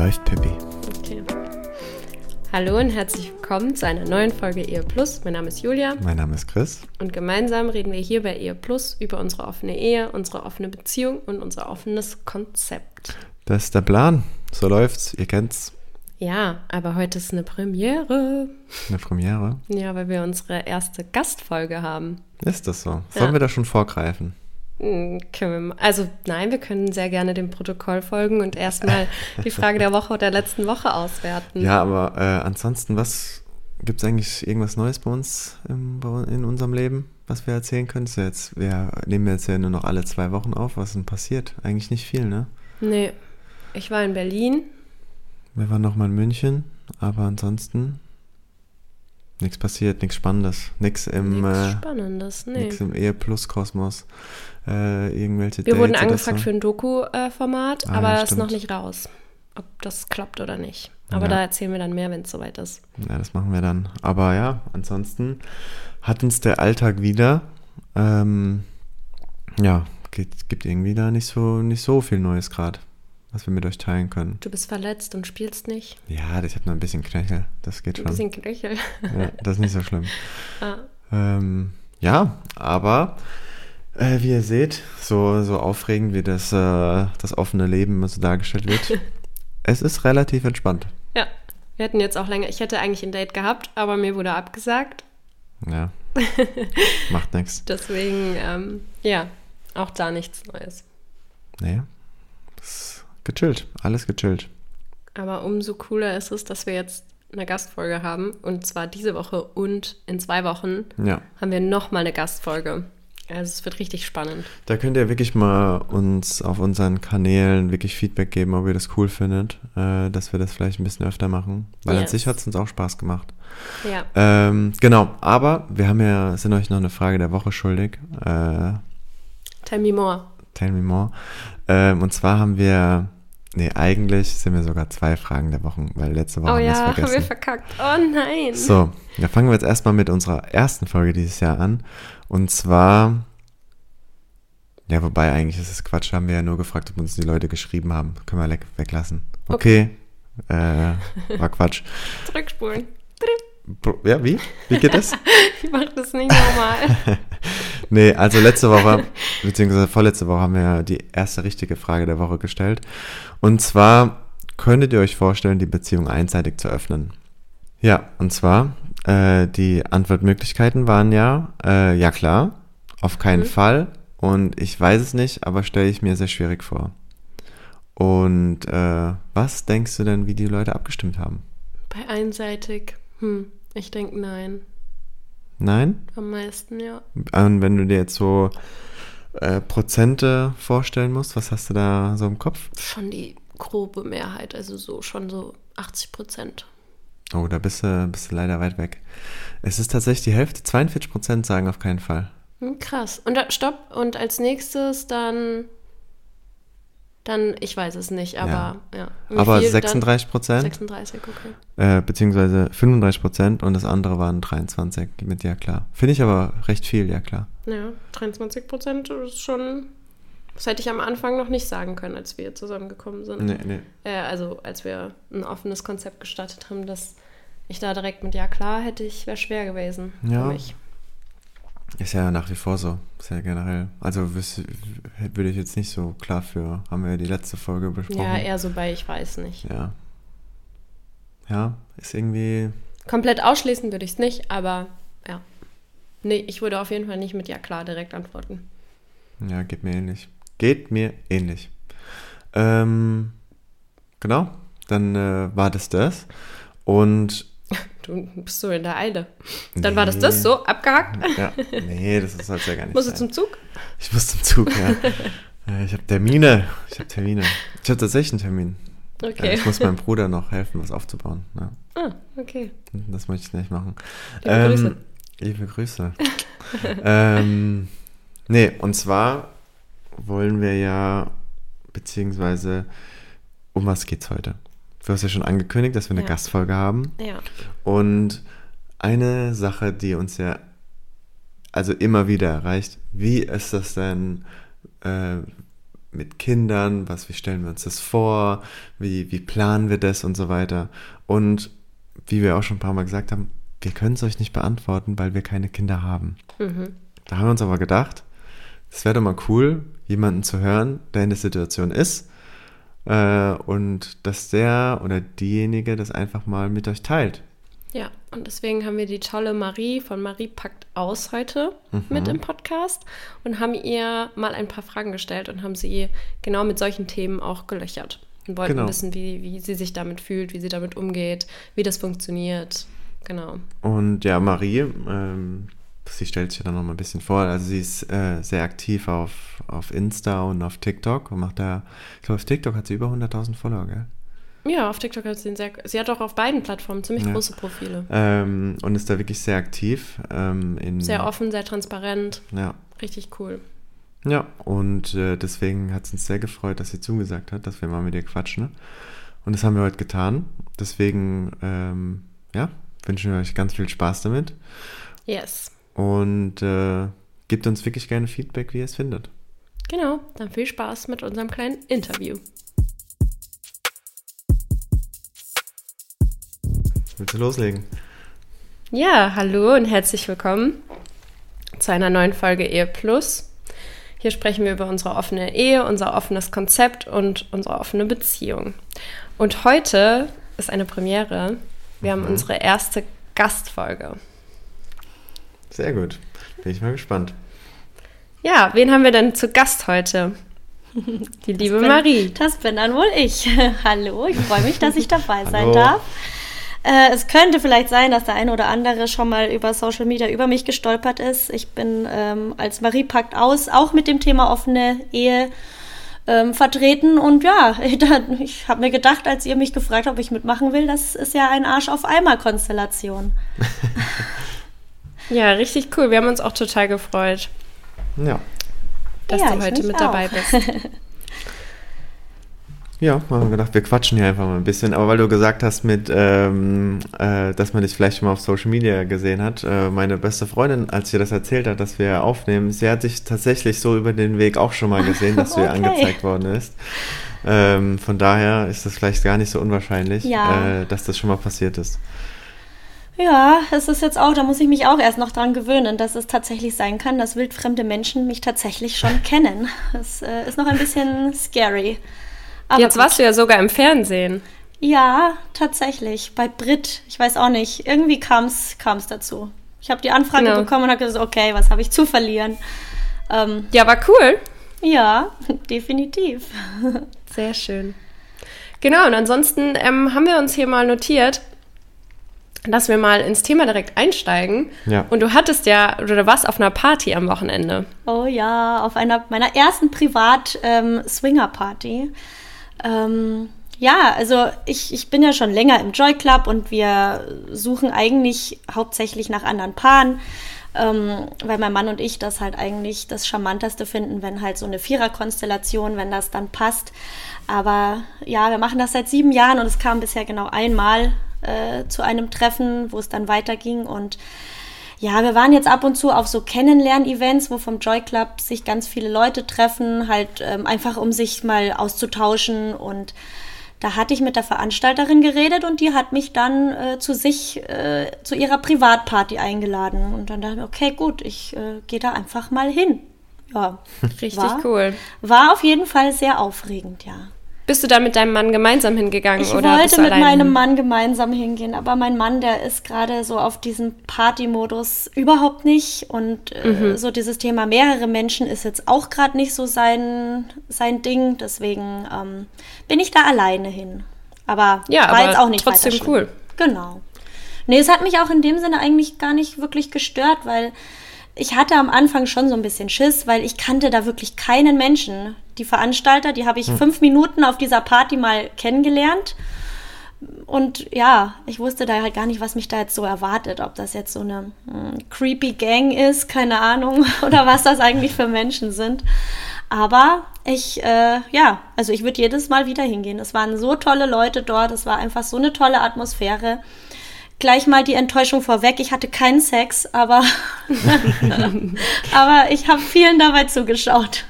Läuft, Pippi. Okay. Hallo und herzlich willkommen zu einer neuen Folge Ehe Plus. Mein Name ist Julia Mein Name ist Chris. und gemeinsam reden wir hier bei Ehe Plus über unsere offene Ehe, unsere offene Beziehung und unser offenes Konzept. Das ist der Plan. So läuft's. Ihr kennt's. Ja, aber heute ist eine Premiere. Eine Premiere. Ja, weil wir unsere erste Gastfolge haben. Ist das so? Sollen Ja. wir da schon vorgreifen? Hm, also nein, wir können sehr gerne dem Protokoll folgen und erstmal die Frage der Woche oder letzten Woche auswerten. Ja, aber äh, ansonsten, was gibt's eigentlich irgendwas Neues bei uns im, in unserem Leben, was wir erzählen können? Ja jetzt, wir nehmen jetzt ja nur noch alle zwei Wochen auf. Was ist denn passiert? Eigentlich nicht viel, ne? Nee, ich war in Berlin. Wir waren noch mal in München, aber ansonsten nichts passiert, nichts Spannendes, nichts im, äh, Spannendes, nee. im Ehe-Plus-Kosmos. Äh, irgendwelche Wir wurden Dates oder angefragt so. für ein Doku-Format, Ah, aber ja, das ist noch nicht raus, ob das klappt oder nicht. Aber Ja. da erzählen wir dann mehr, wenn es soweit ist. Ja, das machen wir dann. Aber ja, ansonsten hat uns der Alltag wieder, ähm, ja, gibt, gibt irgendwie da nicht so, nicht so viel Neues gerade, was wir mit euch teilen können. Du bist verletzt und spielst nicht. Ja, ich habe nur ein bisschen Knöchel, das geht Ein schon. bisschen Knöchel. Ja, das ist nicht so schlimm. Ah, Ähm, ja, aber äh, wie ihr seht, so, so aufregend wie das, äh, das offene Leben so dargestellt wird, es ist relativ entspannt. ja, wir hätten jetzt auch länger. Ich hätte eigentlich ein Date gehabt, aber mir wurde abgesagt. Ja, macht nichts. Deswegen, ähm, ja, auch da nichts Neues. Nee, ist gechillt, alles gechillt. Aber umso cooler ist es, dass wir jetzt eine Gastfolge haben. Und zwar diese Woche und in zwei Wochen Ja, haben wir nochmal eine Gastfolge. Also es wird richtig spannend. da könnt ihr wirklich mal uns auf unseren Kanälen wirklich Feedback geben, ob ihr das cool findet, äh, dass wir das vielleicht ein bisschen öfter machen. Weil an Yes. sich hat es uns auch Spaß gemacht. Ja. Ähm, genau, aber wir haben ja, sind euch noch eine Frage der Woche schuldig. Äh, Tell me more. Tell me more. Ähm, und zwar haben wir, nee, eigentlich sind wir sogar zwei Fragen der Woche, weil letzte Woche Oh haben wir ja, es haben wir vergessen. verkackt. Oh nein. So, da fangen wir jetzt erstmal mit unserer ersten Folge dieses Jahr an. Und zwar, ja, wobei eigentlich ist es Quatsch, haben wir ja nur gefragt, ob uns die Leute geschrieben haben. Können wir weg, weglassen. Okay, äh, war Quatsch. Zurückspulen. Ja, wie? Wie geht das? Ich mach das nicht nochmal. Nee, also letzte Woche, beziehungsweise vorletzte Woche haben wir ja die erste richtige Frage der Woche gestellt. Und zwar, könntet ihr euch vorstellen, die Beziehung einseitig zu öffnen? Ja, und zwar, äh, die Antwortmöglichkeiten waren ja, äh, ja klar, auf keinen Mhm. Fall. Und ich weiß es nicht, aber stelle ich mir sehr schwierig vor. Und äh, was denkst du denn, wie die Leute abgestimmt haben? Bei einseitig. Hm, ich denke nein. Nein? Am meisten, ja. Und wenn du dir jetzt so äh, Prozente vorstellen musst, was hast du da so im Kopf? Schon die grobe Mehrheit, also so schon so 80 Prozent. Oh, da bist du, bist du leider weit weg. Es ist tatsächlich die Hälfte, 42 Prozent sagen auf keinen Fall. Hm, krass. Und da, stopp. Und als nächstes dann. Dann, ich weiß es nicht, aber ja. Wie Aber viel dann? 36 Prozent, 36, okay. äh, beziehungsweise 35 Prozent und das andere waren 23 mit ja klar. Finde ich aber recht viel, ja klar. Ja, 23 Prozent ist schon. Das hätte ich am Anfang noch nicht sagen können, als wir zusammengekommen sind. Nee, nee. Äh, also als wir ein offenes Konzept gestartet haben, dass ich da direkt mit Ja klar hätte ich, wäre schwer gewesen Ja. für mich. Ist ja nach wie vor so. Ist ja generell. Also würde ich jetzt nicht so klar für, haben wir ja die letzte Folge besprochen. Ja, eher so bei Ich weiß nicht. Ja. Ja, ist irgendwie. Komplett ausschließen würde ich es nicht, aber ja. Nee, ich würde auf jeden Fall nicht mit Ja klar direkt antworten. Ja, geht mir ähnlich. Geht mir ähnlich. Ähm, genau, dann äh, war das das. Und du bist so in der Eile. Dann nee. war das das so, abgehakt? Ja, nee, das soll es ja gar nicht Musst sein. du zum Zug? Ich muss zum Zug, ja. Äh, ich habe Termine. Ich habe Termine. Ich habe tatsächlich einen Termin. Okay. Ja, ich muss meinem Bruder noch helfen, was aufzubauen. Ja. Ah, okay. Das möchte ich nicht machen. Liebe ähm, Grüße. Liebe Grüße. ähm, nee, und zwar wollen wir ja, beziehungsweise, um was geht's heute? Du hast ja schon angekündigt, dass wir eine ja. Gastfolge haben. Ja. Und eine Sache, die uns ja also immer wieder erreicht, wie ist das denn äh, mit Kindern? Was, wie stellen wir uns das vor? Wie, wie planen wir das und so weiter? Und wie wir auch schon ein paar Mal gesagt haben, wir können es euch nicht beantworten, weil wir keine Kinder haben. Mhm. Da haben wir uns aber gedacht, es wäre doch mal cool, jemanden zu hören, der in der Situation ist äh, und dass der oder diejenige das einfach mal mit euch teilt. Ja, und deswegen haben wir die tolle Marie von Marie packt aus heute mhm. mit im Podcast und haben ihr mal ein paar Fragen gestellt und haben sie genau mit solchen Themen auch gelöchert und wollten genau. wissen, wie, wie sie sich damit fühlt, wie sie damit umgeht, wie das funktioniert. Genau. Und ja, Marie, ähm, sie stellt sich dann noch mal ein bisschen vor. Also sie ist äh, sehr aktiv auf, auf Insta und auf TikTok und macht da, ich glaube auf TikTok hat sie über 100.000 Follower, gell? Ja, auf TikTok hat sie sehr, sie hat auch auf beiden Plattformen ziemlich ja. große Profile. Ähm, und ist da wirklich sehr aktiv. Ähm, in, sehr offen, sehr transparent. Ja. Richtig cool. Ja, und äh, deswegen hat es uns sehr gefreut, dass sie zugesagt hat, dass wir mal mit ihr quatschen. Und das haben wir heute getan. Deswegen, ähm, ja, wünschen wir euch ganz viel Spaß damit. Yes. Und äh, gebt uns wirklich gerne Feedback, wie ihr es findet. Genau, dann viel Spaß mit unserem kleinen Interview. Willst du loslegen? Ja, hallo und herzlich willkommen zu einer neuen Folge Ehe Plus. Hier sprechen wir über unsere offene Ehe, unser offenes Konzept und unsere offene Beziehung. Und heute ist eine Premiere. Wir mhm. haben unsere erste Gastfolge. Sehr gut. Bin ich mal gespannt. Ja, wen haben wir denn zu Gast heute? Die liebe das bin, Marie. Das bin dann wohl ich. Hallo, ich freue mich, dass ich dabei sein darf. Äh, es könnte vielleicht sein, dass der eine oder andere schon mal über Social Media über mich gestolpert ist. Ich bin ähm, als Marie packt aus, auch mit dem Thema offene Ehe ähm, vertreten. Und ja, ich habe mir gedacht, als ihr mich gefragt habt, ob ich mitmachen will, das ist ja ein Arsch auf einmal Konstellation. Ja, richtig cool. Wir haben uns auch total gefreut. Ja. Dass ja, du heute mit auch. dabei bist. Ja, haben wir gedacht, wir quatschen hier einfach mal ein bisschen. Aber weil du gesagt hast, mit, ähm, äh, dass man dich vielleicht schon mal auf Social Media gesehen hat, äh, meine beste Freundin, als sie das erzählt hat, dass wir aufnehmen, sie hat sich tatsächlich so über den Weg auch schon mal gesehen, dass okay. du ihr angezeigt worden ist. Ähm, von daher ist es vielleicht gar nicht so unwahrscheinlich, ja. äh, dass das schon mal passiert ist. Ja, es ist jetzt auch, da muss ich mich auch erst noch dran gewöhnen, dass es tatsächlich sein kann, dass wildfremde Menschen mich tatsächlich schon kennen. Das äh, ist noch ein bisschen scary. Aber Jetzt warst du ja sogar im Fernsehen. Ja, tatsächlich. Bei Brit. Ich weiß auch nicht. Irgendwie kam es dazu. Ich habe die Anfrage genau. bekommen und habe gesagt, okay, was habe ich zu verlieren? Ähm, ja, war cool. Ja, definitiv. Sehr schön. Genau, und ansonsten ähm, haben wir uns hier mal notiert, dass wir mal ins Thema direkt einsteigen. Ja. Und du hattest ja, oder du warst auf einer Party am Wochenende. Oh ja, auf einer meiner ersten Privat-Swinger-Party. Ähm, ähm, ja, also ich, ich bin ja schon länger im Joy Club und wir suchen eigentlich hauptsächlich nach anderen Paaren, ähm, weil mein Mann und ich das halt eigentlich das Charmanteste finden, wenn halt so eine Viererkonstellation, wenn das dann passt. Aber ja, wir machen das seit sieben Jahren und es kam bisher genau einmal äh, zu einem Treffen, wo es dann weiterging und ja, wir waren jetzt ab und zu auf so Kennenlern-Events, wo vom Joy Club sich ganz viele Leute treffen, halt ähm, einfach um sich mal auszutauschen. Und da hatte ich mit der Veranstalterin geredet und die hat mich dann äh, zu sich, äh, zu ihrer Privatparty eingeladen. Und dann dachte ich, okay, gut, ich äh, gehe da einfach mal hin. Ja, richtig war, cool. War auf jeden Fall sehr aufregend, ja. Bist du da mit deinem Mann gemeinsam hingegangen? Ich oder wollte mit meinem Mann gemeinsam hingehen, aber mein Mann, der ist gerade so auf diesem Party-Modus überhaupt nicht. Und äh, mhm. so dieses Thema mehrere Menschen ist jetzt auch gerade nicht so sein, sein Ding. Deswegen ähm, bin ich da alleine hin. Aber ja, war aber jetzt auch nicht trotzdem cool. Genau. Nee, es hat mich auch in dem Sinne eigentlich gar nicht wirklich gestört, weil ich hatte am Anfang schon so ein bisschen Schiss, weil ich kannte da wirklich keinen Menschen. Die Veranstalter, die habe ich hm. fünf Minuten auf dieser Party mal kennengelernt. Und ja, ich wusste da halt gar nicht, was mich da jetzt so erwartet. Ob das jetzt so eine mh, hm, creepy Gang ist, keine Ahnung, oder was das eigentlich für Menschen sind. Aber ich, äh, ja, also ich würde jedes Mal wieder hingehen. Es waren so tolle Leute dort, es war einfach so eine tolle Atmosphäre. Gleich mal die Enttäuschung vorweg, ich hatte keinen Sex, aber, aber ich habe vielen dabei zugeschaut.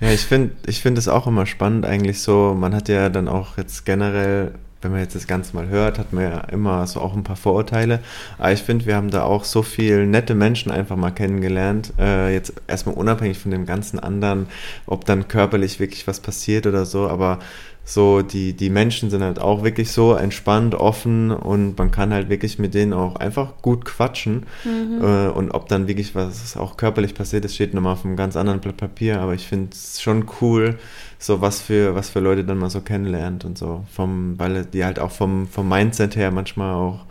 Ja, ich finde ich finde es auch immer spannend eigentlich so, man hat ja dann auch jetzt generell wenn man jetzt das Ganze mal hört, hat man ja immer so auch ein paar Vorurteile. Aber ich finde, wir haben da auch so viele nette Menschen einfach mal kennengelernt. Äh, jetzt erstmal unabhängig von dem ganzen anderen, ob dann körperlich wirklich was passiert oder so, aber so die, die Menschen sind halt auch wirklich so entspannt, offen und man kann halt wirklich mit denen auch einfach gut quatschen. Mhm. Äh, und ob dann wirklich was auch körperlich passiert, das steht nochmal auf einem ganz anderen Blatt Papier, aber ich finde es schon cool, so was für, was für Leute dann mal so kennenlernt und so. Vom, weil die halt auch vom, vom Mindset her manchmal auch,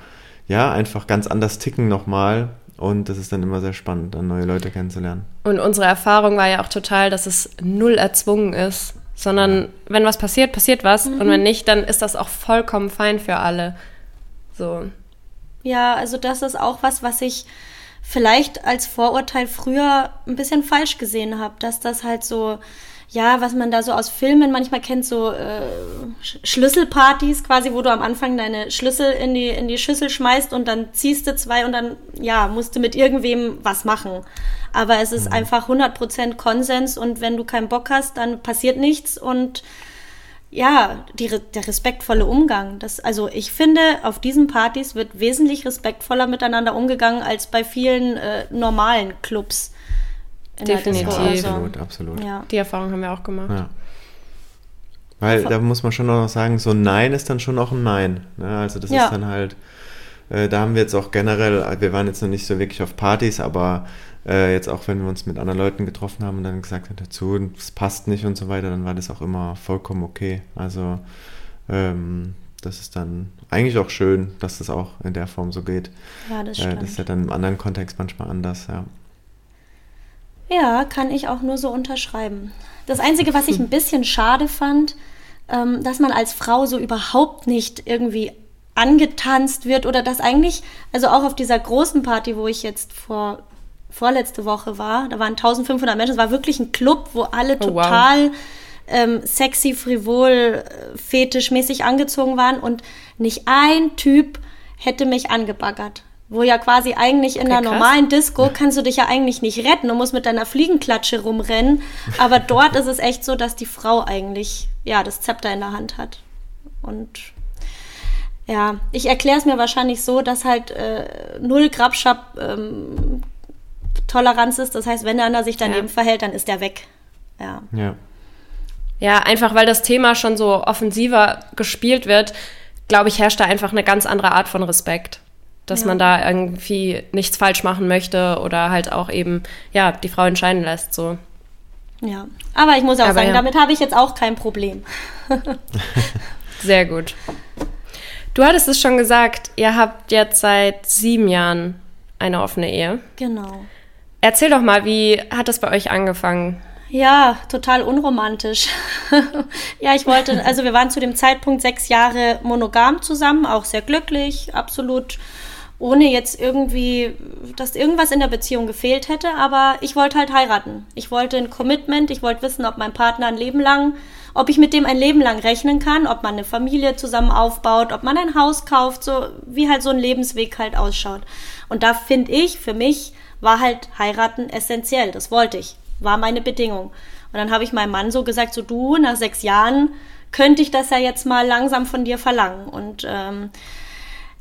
ja, einfach ganz anders ticken nochmal. Und das ist dann immer sehr spannend, dann neue Leute kennenzulernen. Und unsere Erfahrung war ja auch total, dass es null erzwungen ist, sondern wenn was passiert, passiert was. Mhm. Und wenn nicht, dann ist das auch vollkommen fein für alle. So. Ja, also das ist auch was, was ich vielleicht als Vorurteil früher ein bisschen falsch gesehen habe, dass das halt so ja, was man da so aus Filmen manchmal kennt, so äh, Schlüsselpartys quasi, wo du am Anfang deine Schlüssel in die, in die Schüssel schmeißt und dann ziehst du zwei und dann, ja, musst du mit irgendwem was machen. Aber es ist mhm. einfach 100% Konsens und wenn du keinen Bock hast, dann passiert nichts und ja, die, der respektvolle Umgang. Das, also ich finde, auf diesen Partys wird wesentlich respektvoller miteinander umgegangen als bei vielen äh, normalen Clubs. Definitiv. Also. Absolut, absolut. Ja. Die Erfahrung haben wir auch gemacht. Ja. Weil da muss man schon noch sagen, so ein Nein ist dann schon auch ein Nein. Ne? Also das ja. ist dann halt, äh, da haben wir jetzt auch generell, wir waren jetzt noch nicht so wirklich auf Partys, aber äh, jetzt auch wenn wir uns mit anderen Leuten getroffen haben und dann gesagt haben dazu, es passt nicht und so weiter, dann war das auch immer vollkommen okay. Also ähm, das ist dann eigentlich auch schön, dass das auch in der Form so geht. Ja, das stimmt. Äh, das ist ja dann im anderen Kontext manchmal anders, ja. Ja, kann ich auch nur so unterschreiben. Das Einzige, was ich ein bisschen schade fand, ähm, dass man als Frau so überhaupt nicht irgendwie angetanzt wird oder dass eigentlich, also auch auf dieser großen Party, wo ich jetzt vor vorletzte Woche war, da waren 1500 Menschen, es war wirklich ein Club, wo alle oh, total wow. ähm, sexy, frivol, äh, fetischmäßig angezogen waren und nicht ein Typ hätte mich angebaggert wo ja quasi eigentlich in okay, der normalen Disco kannst du dich ja eigentlich nicht retten. Du musst mit deiner Fliegenklatsche rumrennen. Aber dort ist es echt so, dass die Frau eigentlich ja das Zepter in der Hand hat. Und ja, ich erkläre es mir wahrscheinlich so, dass halt äh, null Grabschab ähm, Toleranz ist. Das heißt, wenn einer sich daneben ja. verhält, dann ist der weg. Ja. ja. Ja, einfach weil das Thema schon so offensiver gespielt wird, glaube ich, herrscht da einfach eine ganz andere Art von Respekt dass ja. man da irgendwie nichts falsch machen möchte oder halt auch eben, ja, die Frau entscheiden lässt, so. Ja, aber ich muss auch aber sagen, ja. damit habe ich jetzt auch kein Problem. Sehr gut. Du hattest es schon gesagt, ihr habt jetzt seit sieben Jahren eine offene Ehe. Genau. Erzähl doch mal, wie hat das bei euch angefangen? Ja, total unromantisch. ja, ich wollte, also wir waren zu dem Zeitpunkt sechs Jahre monogam zusammen, auch sehr glücklich, absolut ohne jetzt irgendwie, dass irgendwas in der Beziehung gefehlt hätte, aber ich wollte halt heiraten. Ich wollte ein Commitment, ich wollte wissen, ob mein Partner ein Leben lang, ob ich mit dem ein Leben lang rechnen kann, ob man eine Familie zusammen aufbaut, ob man ein Haus kauft, so wie halt so ein Lebensweg halt ausschaut. Und da finde ich, für mich war halt heiraten essentiell. Das wollte ich, war meine Bedingung. Und dann habe ich meinem Mann so gesagt, so du, nach sechs Jahren könnte ich das ja jetzt mal langsam von dir verlangen. Und ähm,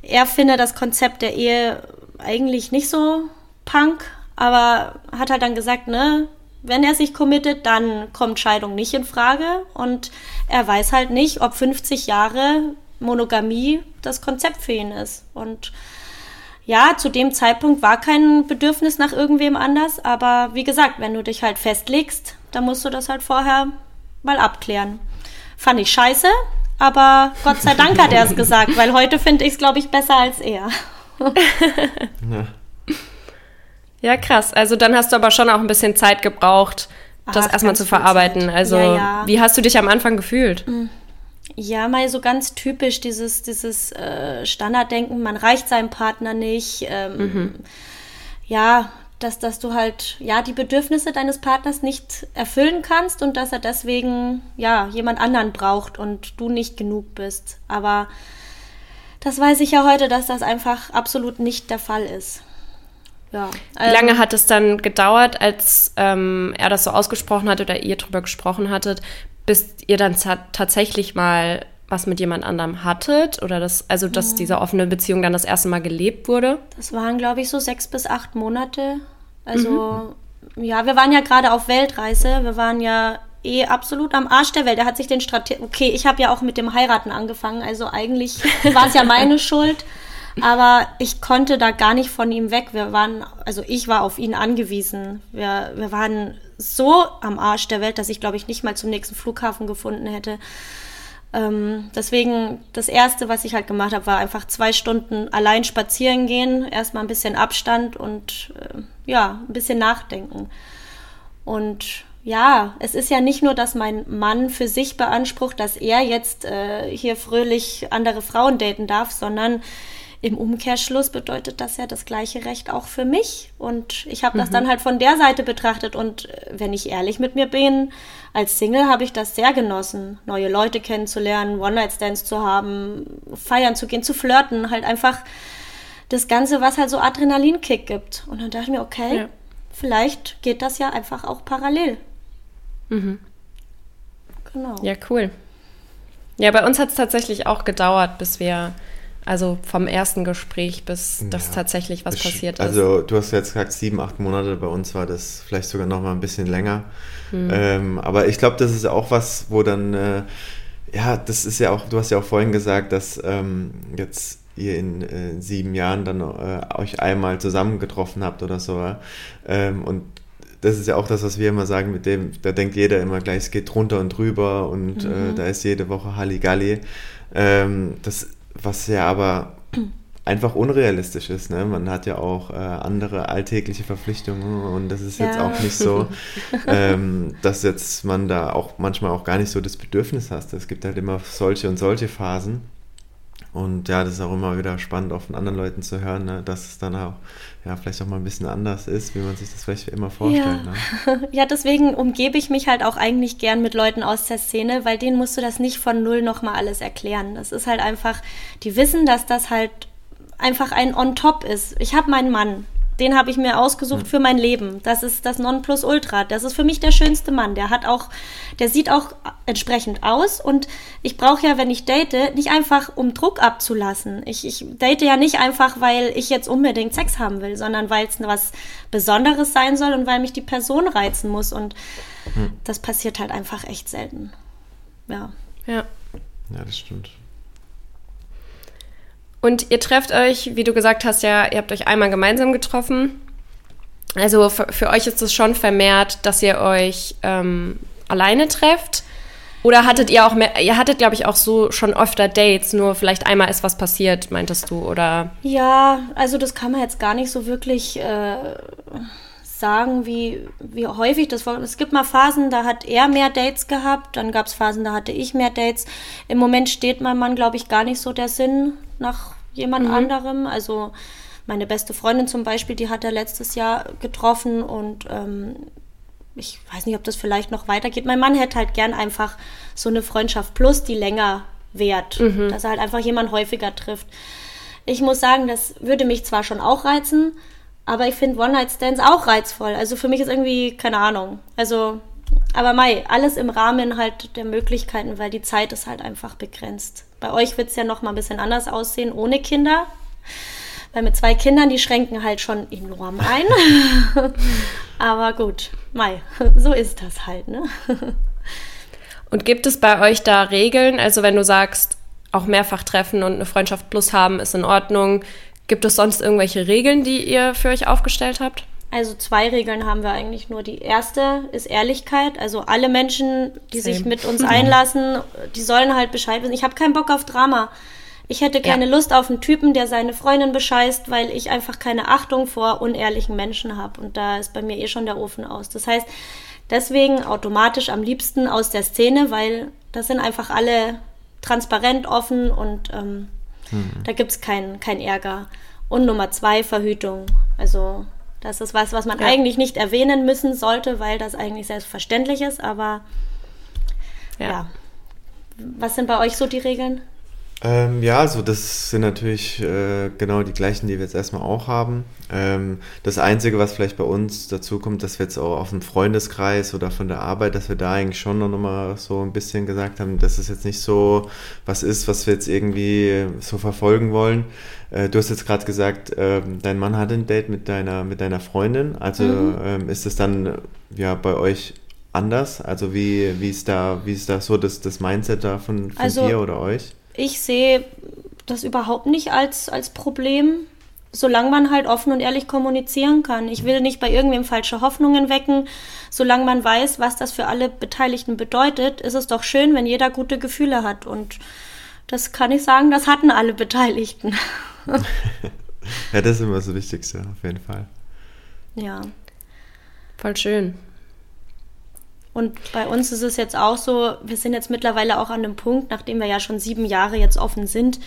er findet das Konzept der Ehe eigentlich nicht so punk, aber hat halt dann gesagt, ne, wenn er sich committet, dann kommt Scheidung nicht in Frage und er weiß halt nicht, ob 50 Jahre Monogamie das Konzept für ihn ist. Und ja, zu dem Zeitpunkt war kein Bedürfnis nach irgendwem anders, aber wie gesagt, wenn du dich halt festlegst, dann musst du das halt vorher mal abklären. Fand ich scheiße, aber Gott sei Dank hat er es gesagt, weil heute finde ich es, glaube ich, besser als er. ja. ja, krass. Also dann hast du aber schon auch ein bisschen Zeit gebraucht, das Ach, erstmal zu verarbeiten. Zeit. Also ja, ja. wie hast du dich am Anfang gefühlt? Hm. Ja, mal so ganz typisch dieses, dieses äh, Standarddenken, man reicht seinem Partner nicht. Ähm, mhm. Ja, dass, dass du halt, ja, die Bedürfnisse deines Partners nicht erfüllen kannst und dass er deswegen, ja, jemand anderen braucht und du nicht genug bist. Aber das weiß ich ja heute, dass das einfach absolut nicht der Fall ist. Ja. Wie lange hat es dann gedauert, als ähm, er das so ausgesprochen hat oder ihr drüber gesprochen hattet, bis ihr dann tatsächlich mal was mit jemand anderem hattet oder das, also dass mhm. diese offene Beziehung dann das erste Mal gelebt wurde? Das waren, glaube ich, so sechs bis acht Monate. Also, mhm. ja, wir waren ja gerade auf Weltreise. Wir waren ja eh absolut am Arsch der Welt. Er hat sich den Strate Okay, ich habe ja auch mit dem Heiraten angefangen, also eigentlich war es ja meine Schuld. Aber ich konnte da gar nicht von ihm weg. Wir waren, also ich war auf ihn angewiesen. Wir, wir waren so am Arsch der Welt, dass ich, glaube ich, nicht mal zum nächsten Flughafen gefunden hätte. Ähm, deswegen, das Erste, was ich halt gemacht habe, war einfach zwei Stunden allein spazieren gehen, erstmal ein bisschen Abstand und äh, ja, ein bisschen nachdenken. Und ja, es ist ja nicht nur, dass mein Mann für sich beansprucht, dass er jetzt äh, hier fröhlich andere Frauen daten darf, sondern im Umkehrschluss bedeutet das ja das gleiche Recht auch für mich. Und ich habe das mhm. dann halt von der Seite betrachtet. Und äh, wenn ich ehrlich mit mir bin, als Single habe ich das sehr genossen, neue Leute kennenzulernen, One-Night-Stands zu haben, feiern zu gehen, zu flirten, halt einfach das Ganze, was halt so Adrenalinkick gibt. Und dann dachte ich mir, okay, ja. vielleicht geht das ja einfach auch parallel. Mhm. Genau. Ja, cool. Ja, bei uns hat es tatsächlich auch gedauert, bis wir also vom ersten Gespräch bis das ja, tatsächlich was passiert ist. Also du hast jetzt gesagt sieben, acht Monate, bei uns war das vielleicht sogar noch mal ein bisschen länger. Hm. Ähm, aber ich glaube, das ist auch was, wo dann, äh, ja, das ist ja auch, du hast ja auch vorhin gesagt, dass ähm, jetzt ihr in äh, sieben Jahren dann äh, euch einmal zusammengetroffen habt oder so. Ähm, und das ist ja auch das, was wir immer sagen, mit dem, da denkt jeder immer gleich, es geht drunter und drüber und äh, mhm. da ist jede Woche Halligalli. Ähm, das was ja aber einfach unrealistisch ist. Ne? Man hat ja auch äh, andere alltägliche Verpflichtungen und das ist ja. jetzt auch nicht so, ähm, dass jetzt man da auch manchmal auch gar nicht so das Bedürfnis hat. Es gibt halt immer solche und solche Phasen. Und ja, das ist auch immer wieder spannend, auch von anderen Leuten zu hören, ne? dass es dann auch ja, vielleicht auch mal ein bisschen anders ist, wie man sich das vielleicht immer vorstellt. Ja. Ne? ja, deswegen umgebe ich mich halt auch eigentlich gern mit Leuten aus der Szene, weil denen musst du das nicht von null nochmal alles erklären. Das ist halt einfach, die wissen, dass das halt einfach ein On-Top ist. Ich habe meinen Mann, den habe ich mir ausgesucht für mein Leben. Das ist das Nonplusultra. Das ist für mich der schönste Mann. Der hat auch, der sieht auch entsprechend aus. Und ich brauche ja, wenn ich date, nicht einfach, um Druck abzulassen. Ich, ich date ja nicht einfach, weil ich jetzt unbedingt Sex haben will, sondern weil es was Besonderes sein soll und weil mich die Person reizen muss. Und hm. das passiert halt einfach echt selten. Ja. Ja. Ja, das stimmt. Und ihr trefft euch, wie du gesagt hast, ja, ihr habt euch einmal gemeinsam getroffen. Also für, für euch ist es schon vermehrt, dass ihr euch ähm, alleine trefft. Oder hattet ihr auch mehr, ihr hattet, glaube ich, auch so schon öfter Dates, nur vielleicht einmal ist was passiert, meintest du, oder? Ja, also das kann man jetzt gar nicht so wirklich äh, sagen, wie, wie häufig das war. Es gibt mal Phasen, da hat er mehr Dates gehabt, dann gab es Phasen, da hatte ich mehr Dates. Im Moment steht mein Mann, glaube ich, gar nicht so der Sinn nach jemand mhm. anderem. Also meine beste Freundin zum Beispiel, die hat er letztes Jahr getroffen und ähm, ich weiß nicht, ob das vielleicht noch weitergeht. Mein Mann hätte halt gern einfach so eine Freundschaft plus, die länger währt, mhm. dass er halt einfach jemand häufiger trifft. Ich muss sagen, das würde mich zwar schon auch reizen, aber ich finde One-Night-Stands auch reizvoll. Also für mich ist irgendwie, keine Ahnung. Also, aber Mai, alles im Rahmen halt der Möglichkeiten, weil die Zeit ist halt einfach begrenzt. Bei euch wird es ja noch mal ein bisschen anders aussehen, ohne Kinder. Weil mit zwei Kindern, die schränken halt schon enorm ein. Aber gut, Mai, so ist das halt, ne? Und gibt es bei euch da Regeln? Also wenn du sagst, auch mehrfach treffen und eine Freundschaft plus haben ist in Ordnung. Gibt es sonst irgendwelche Regeln, die ihr für euch aufgestellt habt? Also zwei Regeln haben wir eigentlich nur. Die erste ist Ehrlichkeit. Also alle Menschen, die Same. sich mit uns einlassen, die sollen halt Bescheid wissen. Ich habe keinen Bock auf Drama. Ich hätte keine ja. Lust auf einen Typen, der seine Freundin bescheißt, weil ich einfach keine Achtung vor unehrlichen Menschen habe. Und da ist bei mir eh schon der Ofen aus. Das heißt, deswegen automatisch am liebsten aus der Szene, weil da sind einfach alle transparent, offen und ähm, hm. da gibt es keinen kein Ärger. Und Nummer zwei, Verhütung. Also das ist was, was man ja. eigentlich nicht erwähnen müssen sollte, weil das eigentlich selbstverständlich ist, aber ja. ja. Was sind bei euch so die Regeln? Ähm, ja, also das sind natürlich äh, genau die gleichen, die wir jetzt erstmal auch haben. Ähm, das Einzige, was vielleicht bei uns dazu kommt, dass wir jetzt auch auf dem Freundeskreis oder von der Arbeit, dass wir da eigentlich schon noch mal so ein bisschen gesagt haben, dass es jetzt nicht so was ist, was wir jetzt irgendwie so verfolgen wollen. Äh, du hast jetzt gerade gesagt, äh, dein Mann hat ein Date mit deiner, mit deiner Freundin. Also mhm. ähm, ist es dann ja bei euch anders? Also wie, wie ist da, wie ist da so das, das Mindset da von, von also, dir oder euch? Ich sehe das überhaupt nicht als, als Problem, solange man halt offen und ehrlich kommunizieren kann. Ich will nicht bei irgendwem falsche Hoffnungen wecken. Solange man weiß, was das für alle Beteiligten bedeutet, ist es doch schön, wenn jeder gute Gefühle hat. Und das kann ich sagen, das hatten alle Beteiligten. ja, das ist immer das Wichtigste, auf jeden Fall. Ja. Voll schön. Und bei uns ist es jetzt auch so, wir sind jetzt mittlerweile auch an dem Punkt, nachdem wir ja schon sieben Jahre jetzt offen sind,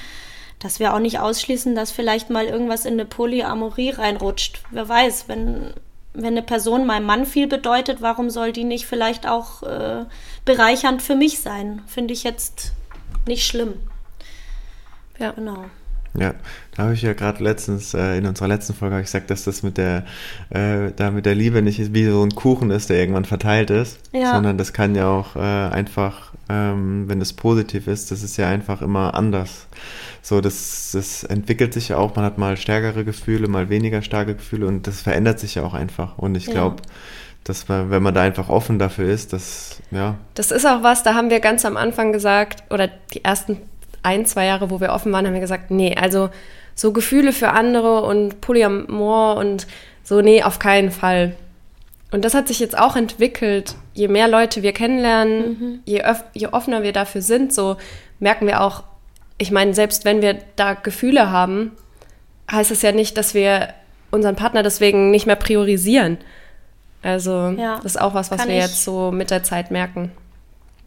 dass wir auch nicht ausschließen, dass vielleicht mal irgendwas in eine Polyamorie reinrutscht. Wer weiß, wenn, wenn eine Person meinem Mann viel bedeutet, warum soll die nicht vielleicht auch äh, bereichernd für mich sein? Finde ich jetzt nicht schlimm. Ja. Genau. Ja, da habe ich ja gerade letztens, äh, in unserer letzten Folge ich gesagt, dass das mit der, äh, da mit der Liebe nicht wie so ein Kuchen ist, der irgendwann verteilt ist, ja. sondern das kann ja auch äh, einfach, ähm, wenn es positiv ist, das ist ja einfach immer anders. So, das, das entwickelt sich ja auch, man hat mal stärkere Gefühle, mal weniger starke Gefühle und das verändert sich ja auch einfach. Und ich glaube, ja. dass man, wenn man da einfach offen dafür ist, das, ja. Das ist auch was, da haben wir ganz am Anfang gesagt, oder die ersten ein, zwei Jahre, wo wir offen waren, haben wir gesagt, nee, also so Gefühle für andere und Polyamor und so, nee, auf keinen Fall. Und das hat sich jetzt auch entwickelt. Je mehr Leute wir kennenlernen, mhm. je, je offener wir dafür sind, so merken wir auch, ich meine, selbst wenn wir da Gefühle haben, heißt es ja nicht, dass wir unseren Partner deswegen nicht mehr priorisieren. Also ja, das ist auch was, was wir jetzt so mit der Zeit merken.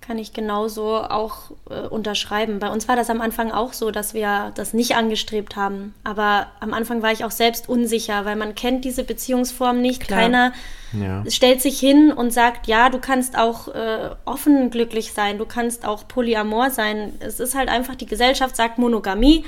Kann ich genauso auch äh, unterschreiben. Bei uns war das am Anfang auch so, dass wir das nicht angestrebt haben. Aber am Anfang war ich auch selbst unsicher, weil man kennt diese Beziehungsform nicht. Klar. Keiner ja. stellt sich hin und sagt, ja, du kannst auch äh, offen glücklich sein, du kannst auch Polyamor sein. Es ist halt einfach, die Gesellschaft sagt Monogamie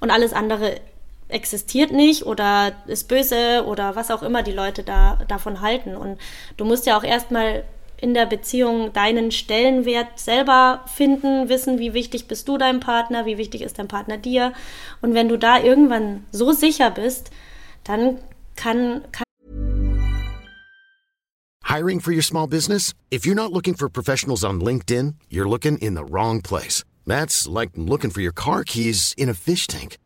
und alles andere existiert nicht oder ist böse oder was auch immer die Leute da davon halten. Und du musst ja auch erstmal in der Beziehung deinen Stellenwert selber finden, wissen, wie wichtig bist du deinem Partner, wie wichtig ist dein Partner dir. Und wenn du da irgendwann so sicher bist, dann kann, kann Hiring for your small business? If you're not looking for professionals on LinkedIn, you're looking in the wrong place. That's like looking for your car keys in a fish tank.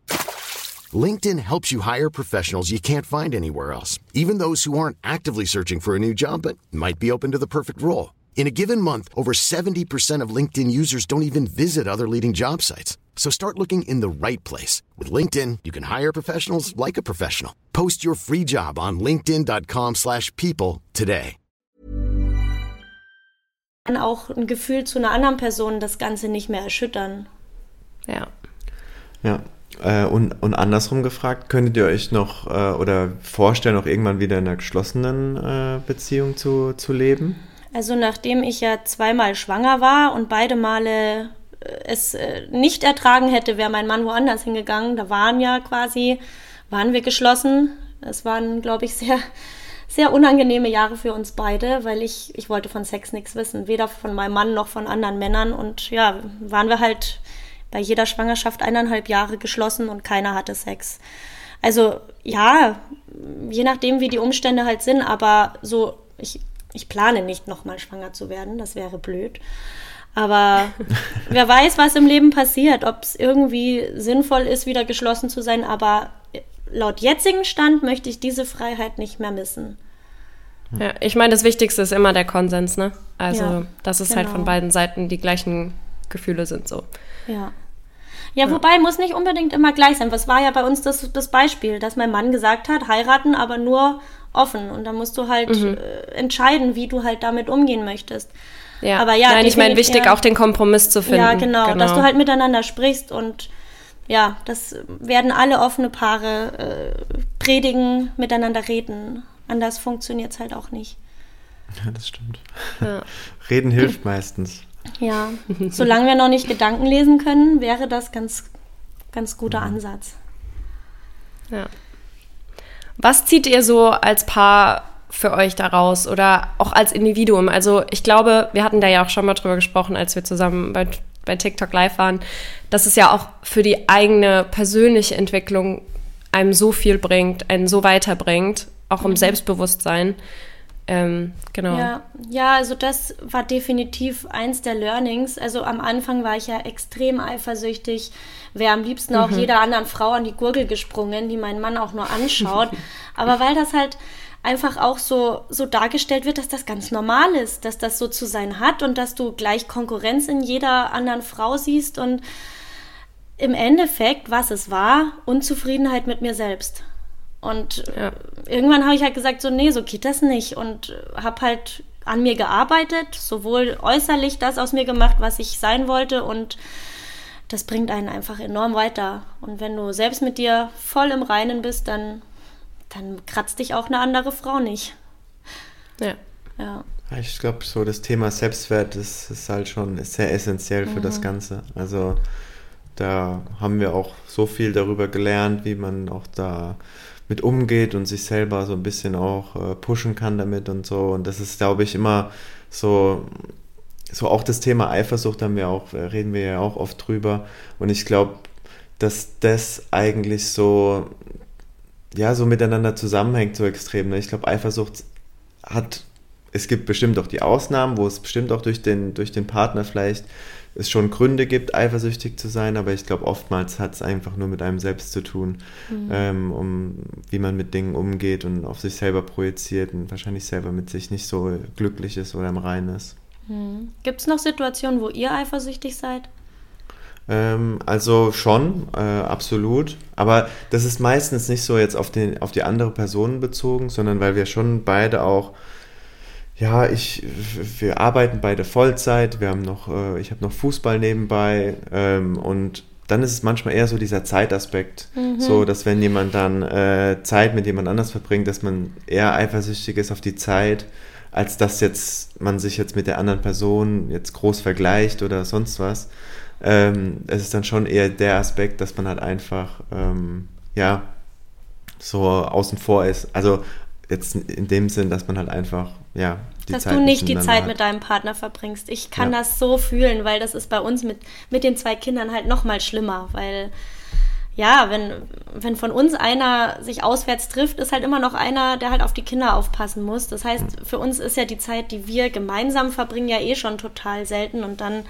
LinkedIn helps you hire professionals you can't find anywhere else, even those who aren't actively searching for a new job but might be open to the perfect role. In a given month, over 70% of LinkedIn users don't even visit other leading job sites. So start looking in the right place. With LinkedIn, you can hire professionals like a professional. Post your free job on linkedin.com slash people today. Kann auch ein Gefühl zu einer anderen Person das Ganze nicht mehr erschüttern. Ja. Ja, Äh, und, und andersrum gefragt, könntet ihr euch noch äh, oder vorstellen, auch irgendwann wieder in einer geschlossenen äh, Beziehung zu, zu leben? Also nachdem ich ja zweimal schwanger war und beide Male äh, es äh, nicht ertragen hätte, wäre mein Mann woanders hingegangen. Da waren ja quasi, waren wir geschlossen. Es waren, glaube ich, sehr, sehr unangenehme Jahre für uns beide, weil ich, ich wollte von Sex nichts wissen, weder von meinem Mann noch von anderen Männern. Und ja, waren wir halt bei jeder Schwangerschaft eineinhalb Jahre geschlossen und keiner hatte Sex. Also ja, je nachdem, wie die Umstände halt sind, aber so, ich, ich plane nicht nochmal schwanger zu werden, das wäre blöd. Aber wer weiß, was im Leben passiert, ob es irgendwie sinnvoll ist, wieder geschlossen zu sein. Aber laut jetzigem Stand möchte ich diese Freiheit nicht mehr missen. Ja, ich meine, das Wichtigste ist immer der Konsens, ne? Also, Ja, dass es genau. halt von beiden Seiten die gleichen Gefühle sind, so. Ja. Ja, wobei muss nicht unbedingt immer gleich sein. Was war ja bei uns das, das Beispiel, dass mein Mann gesagt hat, heiraten, aber nur offen. Und dann musst du halt äh, entscheiden, wie du halt damit umgehen möchtest. Ja, Aber ja, Nein, ich meine, wichtig ja. auch den Kompromiss zu finden. Ja, genau, dass du halt miteinander sprichst und ja, das werden alle offene Paare äh, predigen, miteinander reden. Anders funktioniert es halt auch nicht. Ja, das stimmt. Ja. Reden hilft meistens. Ja, solange wir noch nicht Gedanken lesen können, wäre das ganz, ganz guter Ansatz. Ja. Was zieht ihr so als Paar für euch daraus oder auch als Individuum? Also ich glaube, wir hatten da ja auch schon mal drüber gesprochen, als wir zusammen bei, bei TikTok live waren, dass es ja auch für die eigene persönliche Entwicklung einem so viel bringt, einen so weiterbringt, auch im Selbstbewusstsein. Ähm, genau. Ja, ja, also das war definitiv eins der Learnings. Also am Anfang war ich ja extrem eifersüchtig, wäre am liebsten auch jeder anderen Frau an die Gurgel gesprungen, die meinen Mann auch nur anschaut. Aber weil das halt einfach auch so, so dargestellt wird, dass das ganz normal ist, dass das so zu sein hat und dass du gleich Konkurrenz in jeder anderen Frau siehst und im Endeffekt, was es war, Unzufriedenheit mit mir selbst. Und Ja. Irgendwann habe ich halt gesagt, so, nee, so geht das nicht. Und habe halt an mir gearbeitet, sowohl äußerlich das aus mir gemacht, was ich sein wollte. Und das bringt einen einfach enorm weiter. Und wenn du selbst mit dir voll im Reinen bist, dann, dann kratzt dich auch eine andere Frau nicht. Ja. Ja. Ich glaube, so das Thema Selbstwert ist, ist halt schon ist sehr essentiell für das Ganze. Also da haben wir auch so viel darüber gelernt, wie man auch da mit umgeht und sich selber so ein bisschen auch äh, pushen kann damit und so. Und das ist, glaube ich, immer so, so auch das Thema Eifersucht haben wir auch, äh, reden wir ja auch oft drüber. Und ich glaube, dass das eigentlich so, ja, so miteinander zusammenhängt, so extrem. Ne? Ich glaube, Eifersucht hat, es gibt bestimmt auch die Ausnahmen, wo es bestimmt auch durch den, durch den Partner vielleicht es schon Gründe gibt, eifersüchtig zu sein, aber ich glaube, oftmals hat es einfach nur mit einem selbst zu tun, ähm, um wie man mit Dingen umgeht und auf sich selber projiziert und wahrscheinlich selber mit sich nicht so glücklich ist oder im Reinen ist. Gibt es noch Situationen, wo ihr eifersüchtig seid? Ähm, also schon, äh, absolut. Aber das ist meistens nicht so jetzt auf, den, auf die andere Person bezogen, sondern weil wir schon beide auch, ja, ich, wir arbeiten beide Vollzeit, wir haben noch, äh, ich habe noch Fußball nebenbei ähm, und dann ist es manchmal eher so dieser Zeitaspekt, so dass wenn jemand dann äh, Zeit mit jemand anders verbringt, dass man eher eifersüchtig ist auf die Zeit, als dass jetzt man sich jetzt mit der anderen Person jetzt groß vergleicht oder sonst was. Ähm, es ist dann schon eher der Aspekt, dass man halt einfach, ähm, ja, so außen vor ist. Also jetzt in dem Sinn, dass man halt einfach, ja, die dass Zeit du nicht die Zeit hat. mit deinem Partner verbringst. Ich kann Ja. das so fühlen, weil das ist bei uns mit, mit den zwei Kindern halt noch mal schlimmer, weil ja, wenn, wenn von uns einer sich auswärts trifft, ist halt immer noch einer, der halt auf die Kinder aufpassen muss. Das heißt, für uns ist ja die Zeit, die wir gemeinsam verbringen, ja eh schon total selten und dann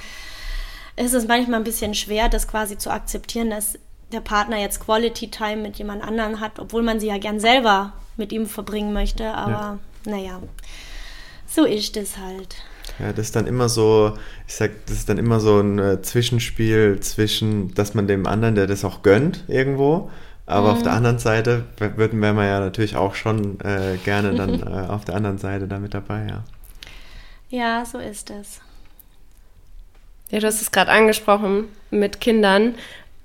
ist es manchmal ein bisschen schwer, das quasi zu akzeptieren, dass der Partner jetzt Quality Time mit jemand anderen hat, obwohl man sie ja gern selber mit ihm verbringen möchte. Aber naja, so ist es halt. Ja, das ist dann immer so, ich sag, das ist dann immer so ein äh, Zwischenspiel zwischen, dass man dem anderen, der das auch gönnt, irgendwo, aber auf der Mhm. anderen Seite würden wir ja natürlich auch schon äh, gerne dann äh, auf der anderen Seite da mit dabei, ja. Ja, so ist es. Ja, du hast es gerade angesprochen mit Kindern.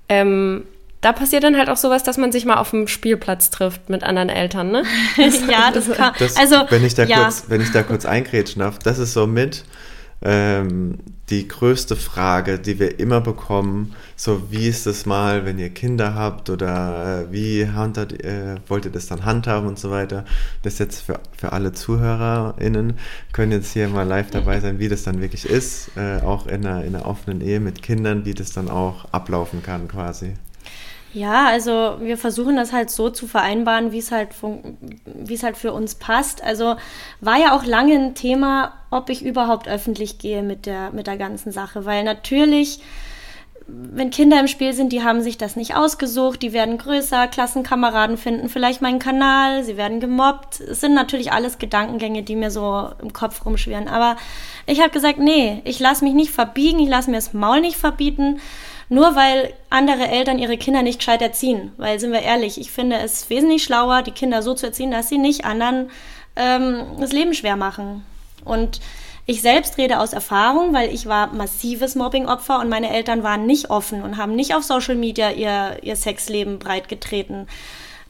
Ähm, da passiert dann halt auch sowas, dass man sich mal auf dem Spielplatz trifft mit anderen Eltern, ne? ja, das kann. Das, also, wenn ich da ja, kurz, wenn ich da kurz eingrätschen darf, das ist so mit ähm, die größte Frage, die wir immer bekommen. So, wie ist es mal, wenn ihr Kinder habt oder äh, wie handhabt, äh, wollt ihr das dann handhaben und so weiter. Das jetzt für, für alle ZuhörerInnen können jetzt hier mal live dabei sein, wie das dann wirklich ist, äh, auch in einer, in einer offenen Ehe mit Kindern, wie das dann auch ablaufen kann quasi. Ja, also wir versuchen das halt so zu vereinbaren, wie es halt wie es halt für uns passt. Also war ja auch lange ein Thema, ob ich überhaupt öffentlich gehe mit der mit der ganzen Sache, weil natürlich wenn Kinder im Spiel sind, die haben sich das nicht ausgesucht, die werden größer, Klassenkameraden finden vielleicht meinen Kanal, sie werden gemobbt. Es sind natürlich alles Gedankengänge, die mir so im Kopf rumschwirren. Aber ich habe gesagt, nee, ich lasse mich nicht verbiegen, ich lasse mir das Maul nicht verbieten, nur weil andere Eltern ihre Kinder nicht gescheit erziehen. Weil, sind wir ehrlich, ich finde es wesentlich schlauer, die Kinder so zu erziehen, dass sie nicht anderen ähm, das Leben schwer machen. Und ich selbst rede aus Erfahrung, weil ich war massives Mobbingopfer und meine Eltern waren nicht offen und haben nicht auf Social Media ihr, ihr Sexleben breitgetreten.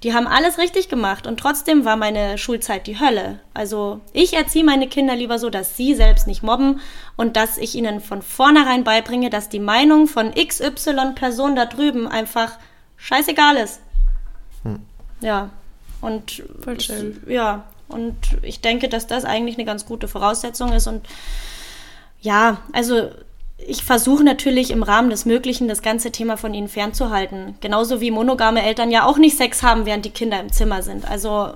Die haben alles richtig gemacht und trotzdem war meine Schulzeit die Hölle. Also ich erziehe meine Kinder lieber so, dass sie selbst nicht mobben und dass ich ihnen von vornherein beibringe, dass die Meinung von XY Person da drüben einfach scheißegal ist. Hm. Ja. Und Voll schön. ja, und ich denke, dass das eigentlich eine ganz gute Voraussetzung ist. Und ja, also ich versuche natürlich im Rahmen des Möglichen das ganze Thema von ihnen fernzuhalten. Genauso wie monogame Eltern ja auch nicht Sex haben, während die Kinder im Zimmer sind. Also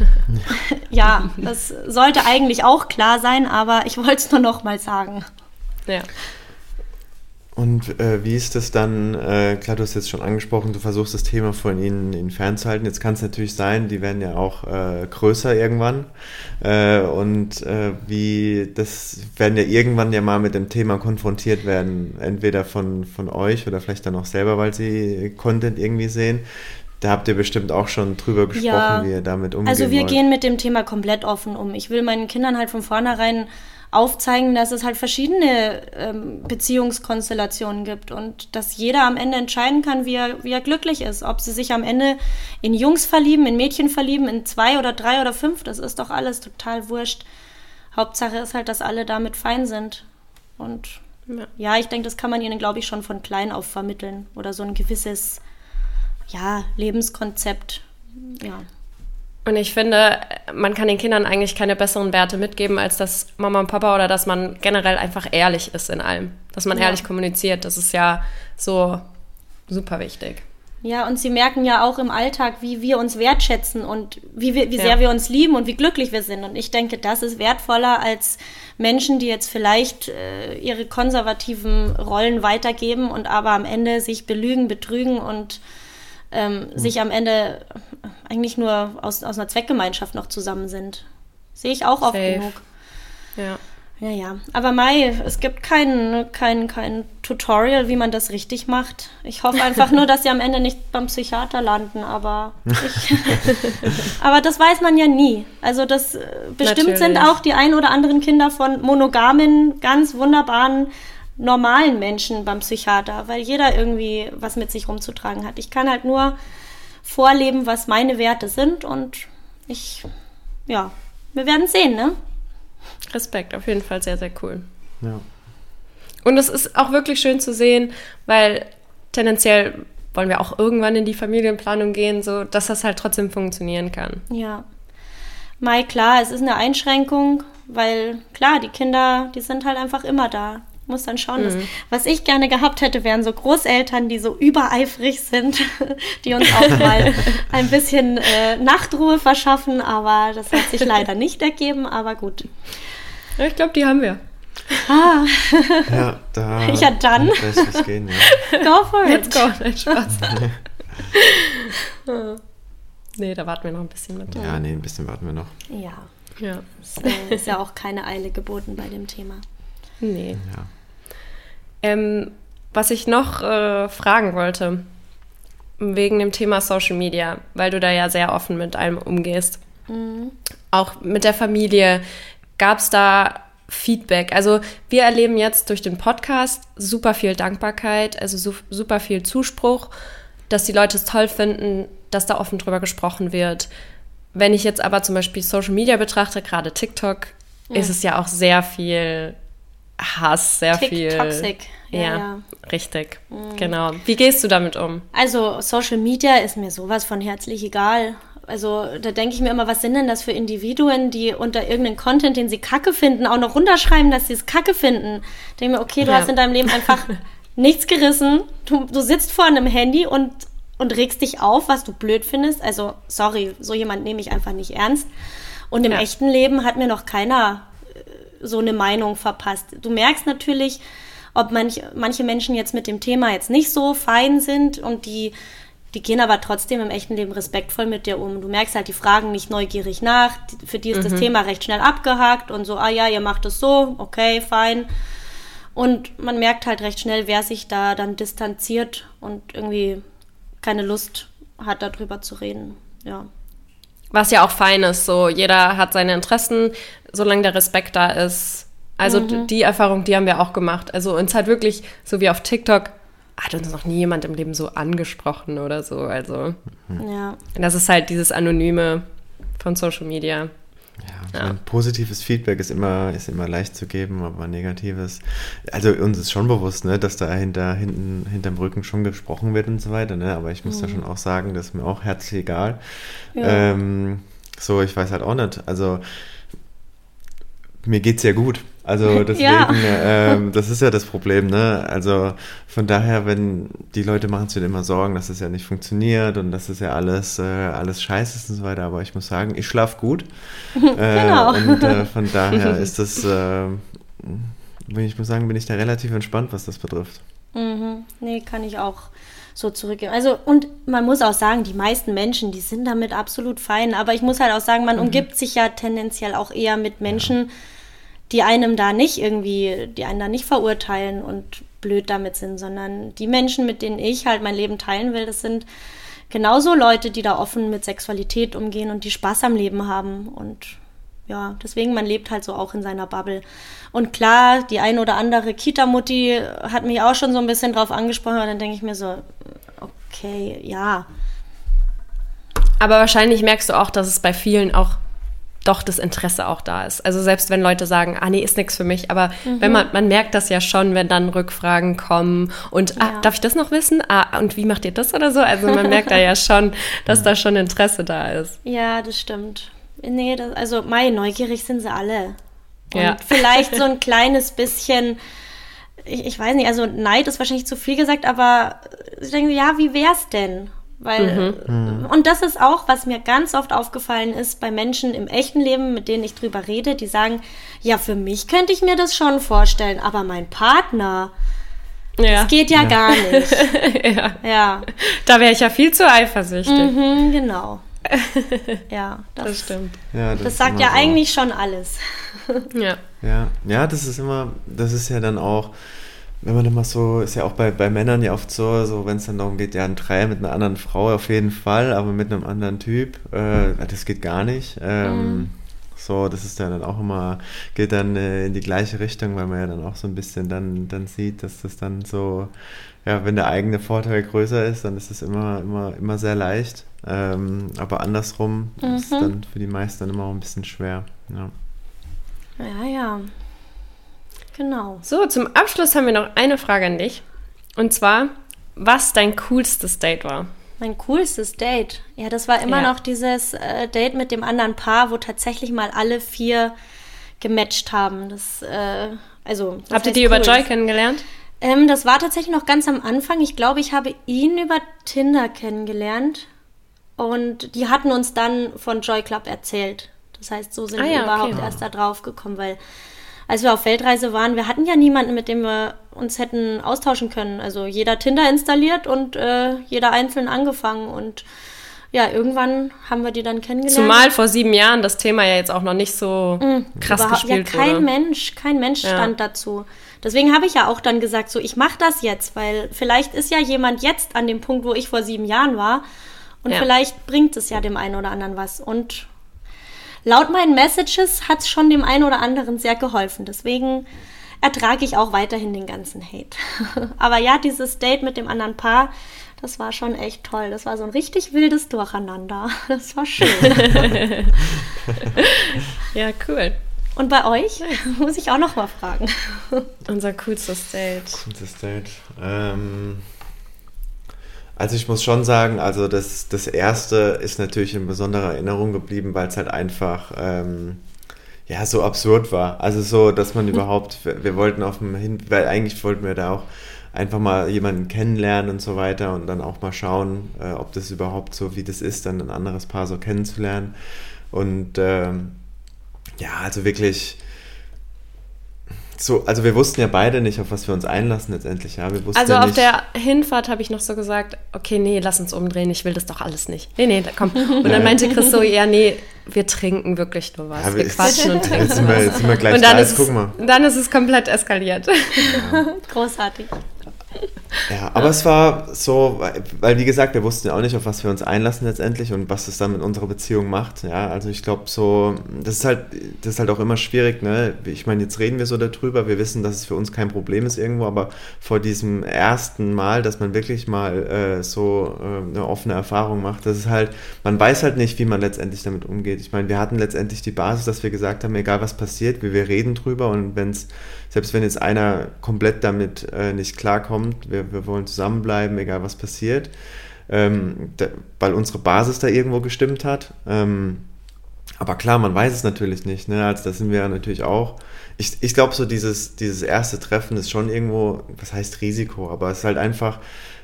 ja, das sollte eigentlich auch klar sein, aber ich wollte es nur noch mal sagen. Ja. Und äh, wie ist das dann, äh, klar, du hast jetzt schon angesprochen, du versuchst das Thema von ihnen, ihnen fernzuhalten. Jetzt kann es natürlich sein, die werden ja auch äh, größer irgendwann. Äh, und äh, wie, das werden ja irgendwann ja mal mit dem Thema konfrontiert werden, entweder von, von euch oder vielleicht dann auch selber, weil sie Content irgendwie sehen. Da habt ihr bestimmt auch schon drüber gesprochen, ja, wie ihr damit umgeht. Also wir wollt. gehen mit dem Thema komplett offen um. Ich will meinen Kindern halt von vornherein aufzeigen, dass es halt verschiedene ähm, Beziehungskonstellationen gibt und dass jeder am Ende entscheiden kann, wie er, wie er glücklich ist. Ob sie sich am Ende in Jungs verlieben, in Mädchen verlieben, in zwei oder drei oder fünf, das ist doch alles total wurscht. Hauptsache ist halt, dass alle damit fein sind. Und ja, ja ich denke, das kann man ihnen, glaube ich, schon von klein auf vermitteln oder so ein gewisses ja, Lebenskonzept. Ja. Und ich finde, man kann den Kindern eigentlich keine besseren Werte mitgeben, als dass Mama und Papa oder dass man generell einfach ehrlich ist in allem. Dass man ja. ehrlich kommuniziert. Das ist ja so super wichtig. Ja, und sie merken ja auch im Alltag, wie wir uns wertschätzen und wie, wir, wie sehr ja. wir uns lieben und wie glücklich wir sind. Und ich denke, das ist wertvoller als Menschen, die jetzt vielleicht äh, ihre konservativen Rollen weitergeben und aber am Ende sich belügen, betrügen und ähm, mhm. sich am Ende eigentlich nur aus, aus einer Zweckgemeinschaft noch zusammen sind. Sehe ich auch oft Safe. genug. Ja. Ja, ja. Aber Mai, es gibt kein, kein, kein Tutorial, wie man das richtig macht. Ich hoffe einfach nur, dass sie am Ende nicht beim Psychiater landen, aber ich, aber das weiß man ja nie. Also das äh, bestimmt Natürlich. sind auch die ein oder anderen Kinder von monogamen, ganz wunderbaren normalen Menschen beim Psychiater, weil jeder irgendwie was mit sich rumzutragen hat. Ich kann halt nur vorleben, was meine Werte sind und ich, ja, wir werden sehen, ne? Respekt, auf jeden Fall sehr, sehr cool. Ja. Und es ist auch wirklich schön zu sehen, weil tendenziell wollen wir auch irgendwann in die Familienplanung gehen, so dass das halt trotzdem funktionieren kann. Ja. Mai, klar, es ist eine Einschränkung, weil klar, die Kinder, die sind halt einfach immer da muss dann schauen. Mhm. was ich gerne gehabt hätte, wären so Großeltern, die so übereifrig sind, die uns auch mal ein bisschen äh, Nachtruhe verschaffen, aber das hat sich leider nicht ergeben, aber gut. Ja, ich glaube, die haben wir. Ah. Ja, da. Ja, dann. Gehen, ja. Go for it. Let's go. Nein, Spaß. nee, da warten wir noch ein bisschen mit. Ja, nee, ein bisschen warten wir noch. Ja. Ja. Es äh, ist ja auch keine Eile geboten bei dem Thema. Nee. Ja. Ähm, was ich noch äh, fragen wollte, wegen dem Thema Social Media, weil du da ja sehr offen mit allem umgehst. Mhm. Auch mit der Familie. Gab es da Feedback? Also wir erleben jetzt durch den Podcast super viel Dankbarkeit, also su super viel Zuspruch, dass die Leute es toll finden, dass da offen drüber gesprochen wird. Wenn ich jetzt aber zum Beispiel Social Media betrachte, gerade TikTok, ja. ist es ja auch sehr viel Hass, sehr Tick viel. Toxic. Ja, ja. richtig. Mhm. Genau. Wie gehst du damit um? Also Social Media ist mir sowas von herzlich egal. Also da denke ich mir immer, was sind denn das für Individuen, die unter irgendeinem Content, den sie kacke finden, auch noch runterschreiben, dass sie es kacke finden. Ich denke mir, okay, du ja. hast in deinem Leben einfach nichts gerissen. Du, du sitzt vor einem Handy und, und regst dich auf, was du blöd findest. Also, sorry, so jemand nehme ich einfach nicht ernst. Und im echten Leben hat mir noch keiner so eine Meinung verpasst. Du merkst natürlich, ob manch, manche Menschen jetzt mit dem Thema jetzt nicht so fein sind und die, die gehen aber trotzdem im echten Leben respektvoll mit dir um. Du merkst halt, die fragen nicht neugierig nach. Für die ist mhm. das Thema recht schnell abgehakt und so, ah ja, ihr macht es so, okay, fein. Und man merkt halt recht schnell, wer sich da dann distanziert und irgendwie keine Lust hat, darüber zu reden. Ja. Was ja auch fein ist, so jeder hat seine Interessen, solange der Respekt da ist. Also mhm. die Erfahrung, die haben wir auch gemacht. Also uns hat wirklich, so wie auf TikTok, hat uns noch nie jemand im Leben so angesprochen oder so. Also ja. das ist halt dieses Anonyme von Social Media. Ja, ja. positives Feedback ist immer, ist immer leicht zu geben, aber negatives. Also uns ist schon bewusst, ne, dass da hinter, hinten, hinterm Rücken schon gesprochen wird und so weiter, ne? Aber ich muss mhm. da schon auch sagen, das ist mir auch herzlich egal. Ja. Ähm, so, ich weiß halt auch nicht. Also mir geht's ja gut. Also deswegen, ja. ähm, das ist ja das Problem, ne? Also von daher, wenn die Leute machen sich immer Sorgen, dass es ja nicht funktioniert und dass es ja alles, äh, alles scheiße ist und so weiter, aber ich muss sagen, ich schlafe gut. Äh, genau. Und äh, von daher ist das, äh, ich muss sagen, bin ich da relativ entspannt, was das betrifft. Mhm. Nee, kann ich auch so zurückgeben. Also, und man muss auch sagen, die meisten Menschen, die sind damit absolut fein. Aber ich muss halt auch sagen, man mhm. umgibt sich ja tendenziell auch eher mit Menschen, ja die einem da nicht irgendwie, die einen da nicht verurteilen und blöd damit sind, sondern die Menschen, mit denen ich halt mein Leben teilen will, das sind genauso Leute, die da offen mit Sexualität umgehen und die Spaß am Leben haben und ja, deswegen, man lebt halt so auch in seiner Bubble. Und klar, die ein oder andere Kita-Mutti hat mich auch schon so ein bisschen drauf angesprochen, aber dann denke ich mir so, okay, ja. Aber wahrscheinlich merkst du auch, dass es bei vielen auch doch das Interesse auch da ist. Also selbst wenn Leute sagen, ah nee, ist nichts für mich, aber mhm. wenn man, man merkt das ja schon, wenn dann Rückfragen kommen und ah, ja. ah, darf ich das noch wissen? Ah, und wie macht ihr das oder so? Also man merkt da ja schon, dass da schon Interesse da ist. Ja, das stimmt. Nee, das, also mein neugierig sind sie alle. Und ja. vielleicht so ein kleines bisschen, ich, ich, weiß nicht, also Neid ist wahrscheinlich zu viel gesagt, aber ich denke, ja, wie wär's denn? Weil, mhm. mhm. und das ist auch, was mir ganz oft aufgefallen ist bei Menschen im echten Leben, mit denen ich drüber rede, die sagen, ja, für mich könnte ich mir das schon vorstellen, aber mein Partner, ja. das geht ja, ja. gar nicht. ja. ja. Da wäre ich ja viel zu eifersüchtig. Mhm, genau. ja, das, das stimmt. Ja, das, das sagt ja so. eigentlich schon alles. ja. ja. Ja, das ist immer, das ist ja dann auch, wenn man dann mal so, ist ja auch bei, bei Männern ja oft so, so wenn es dann darum geht, ja, ein Dreier mit einer anderen Frau auf jeden Fall, aber mit einem anderen Typ, äh, das geht gar nicht. Ähm, mhm. So, das ist dann auch immer, geht dann äh, in die gleiche Richtung, weil man ja dann auch so ein bisschen dann, dann sieht, dass das dann so, ja, wenn der eigene Vorteil größer ist, dann ist es immer, immer, immer sehr leicht. Ähm, aber andersrum mhm. ist es dann für die meisten dann immer auch ein bisschen schwer. Ja, ja. ja. Genau. So, zum Abschluss haben wir noch eine Frage an dich. Und zwar, was dein coolstes Date war? Mein coolstes Date? Ja, das war immer ja. noch dieses äh, Date mit dem anderen Paar, wo tatsächlich mal alle vier gematcht haben. Das, äh, also, das Habt ihr die cool. über Joy kennengelernt? Ähm, das war tatsächlich noch ganz am Anfang. Ich glaube, ich habe ihn über Tinder kennengelernt. Und die hatten uns dann von Joy Club erzählt. Das heißt, so sind ah, wir ja, überhaupt okay. erst da drauf gekommen, weil als wir auf Weltreise waren, wir hatten ja niemanden, mit dem wir uns hätten austauschen können. Also jeder Tinder installiert und äh, jeder einzeln angefangen und ja, irgendwann haben wir die dann kennengelernt. Zumal vor sieben Jahren das Thema ja jetzt auch noch nicht so mhm, krass gespielt ja, kein wurde. Mensch, kein Mensch ja. stand dazu. Deswegen habe ich ja auch dann gesagt, so ich mache das jetzt, weil vielleicht ist ja jemand jetzt an dem Punkt, wo ich vor sieben Jahren war und ja. vielleicht bringt es ja dem einen oder anderen was. Und laut meinen Messages hat es schon dem einen oder anderen sehr geholfen. Deswegen ertrage ich auch weiterhin den ganzen Hate. Aber ja, dieses Date mit dem anderen Paar, das war schon echt toll. Das war so ein richtig wildes Durcheinander. Das war schön. ja, cool. Und bei euch muss ich auch noch mal fragen. Unser coolstes Date. Coolstes Date. Ähm also ich muss schon sagen, also das, das erste ist natürlich in besonderer Erinnerung geblieben, weil es halt einfach ähm, ja so absurd war. Also so, dass man überhaupt, wir, wollten auf dem Hin, weil eigentlich wollten wir da auch einfach mal jemanden kennenlernen und so weiter und dann auch mal schauen, äh, ob das überhaupt so wie das ist, dann ein anderes Paar so kennenzulernen. Und ähm, ja, also wirklich so, also wir wussten ja beide nicht, auf was wir uns einlassen letztendlich. Ja, wir wussten Also ja auf nicht, der Hinfahrt habe ich noch so gesagt, okay, nee, lass uns umdrehen, ich will das doch alles nicht. Nee, nee, komm. Und dann meinte Chris so, ja, nee, wir trinken wirklich nur was. Ja, wir wir- quatschen und trinken Jetzt sind wir, jetzt sind wir gleich Und dann da, ist, guck mal. dann ist es komplett eskaliert. Großartig. Ja, aber es war so, weil- weil wie gesagt, wir wussten ja auch nicht, auf was wir uns einlassen letztendlich und was es dann mit unserer Beziehung macht. Ja, also ich glaube so, das ist halt, das ist halt auch immer schwierig, ne? Ich meine, jetzt reden wir so darüber, wir wissen, dass es für uns kein Problem ist irgendwo, aber vor diesem ersten Mal, dass man wirklich mal äh, so äh, eine offene Erfahrung macht, das ist halt, man weiß halt nicht, wie man letztendlich damit umgeht. Ich meine, wir hatten letztendlich die Basis, dass wir gesagt haben, egal was passiert, wir, wir reden drüber und wenn es, selbst wenn jetzt einer komplett damit äh, nicht klarkommt, wir, wir wollen zusammenbleiben, egal was passiert, ähm, da, weil unsere Basis da irgendwo gestimmt hat. Ähm, aber klar, man weiß es natürlich nicht. Ne? Also da sind wir natürlich auch. Ich, ich glaube, so dieses, dieses erste Treffen ist schon irgendwo, was heißt Risiko, aber es ist halt einfach,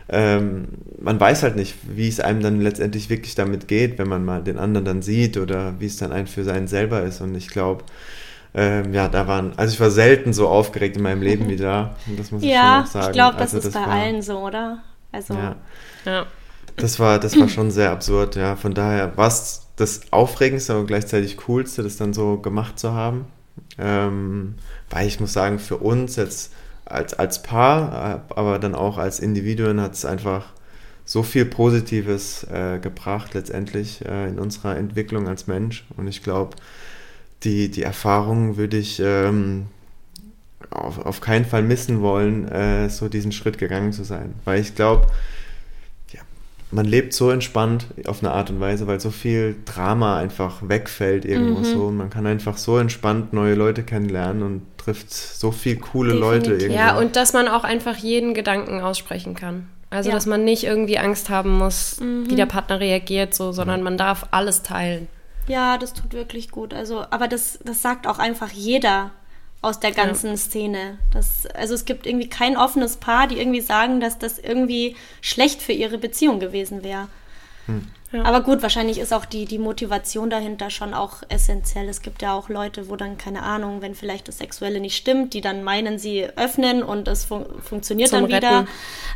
ähm, man weiß halt nicht, wie es einem dann letztendlich wirklich damit geht, wenn man mal den anderen dann sieht oder wie es dann ein für seinen selber ist. Und ich glaube, ähm, ja, da waren, also ich war selten so aufgeregt in meinem Leben wie da. Und das muss ich schon Ja, auch sagen. ich glaube, das Also ist bei war- allen so, oder? Also, Ja. Ja. Das war, das war schon sehr absurd, ja. Von daher war es das Aufregendste und gleichzeitig Coolste, das dann so gemacht zu haben. Ähm, weil ich muss sagen, für uns jetzt als, als Paar, äh, aber dann auch als Individuen hat es einfach so viel Positives äh, gebracht letztendlich äh, in unserer Entwicklung als Mensch. Und ich glaube, die, die Erfahrung würde ich ähm, auf, auf keinen Fall missen wollen, äh, so diesen Schritt gegangen zu sein. Weil ich glaube, ja, man lebt so entspannt auf eine Art und Weise, weil so viel Drama einfach wegfällt irgendwo Mhm. so. Und man kann einfach so entspannt neue Leute kennenlernen und trifft so viel coole Leute Definitiv. irgendwo. ja, und dass man auch einfach jeden Gedanken aussprechen kann. Also, Ja. dass man nicht irgendwie Angst haben muss, wie der Partner reagiert, so, sondern man darf alles teilen. Ja, das tut wirklich gut. Also, aber das, das sagt auch einfach jeder aus der ganzen Szene. Das, also es gibt irgendwie kein offenes Paar, die irgendwie sagen, dass das irgendwie schlecht für ihre Beziehung gewesen wäre. Ja. Aber gut, wahrscheinlich ist auch die, die Motivation dahinter schon auch essentiell. Es gibt ja auch Leute, wo dann, keine Ahnung, wenn vielleicht das Sexuelle nicht stimmt, die dann meinen, sie öffnen und es fun funktioniert Zum dann wieder. Retten.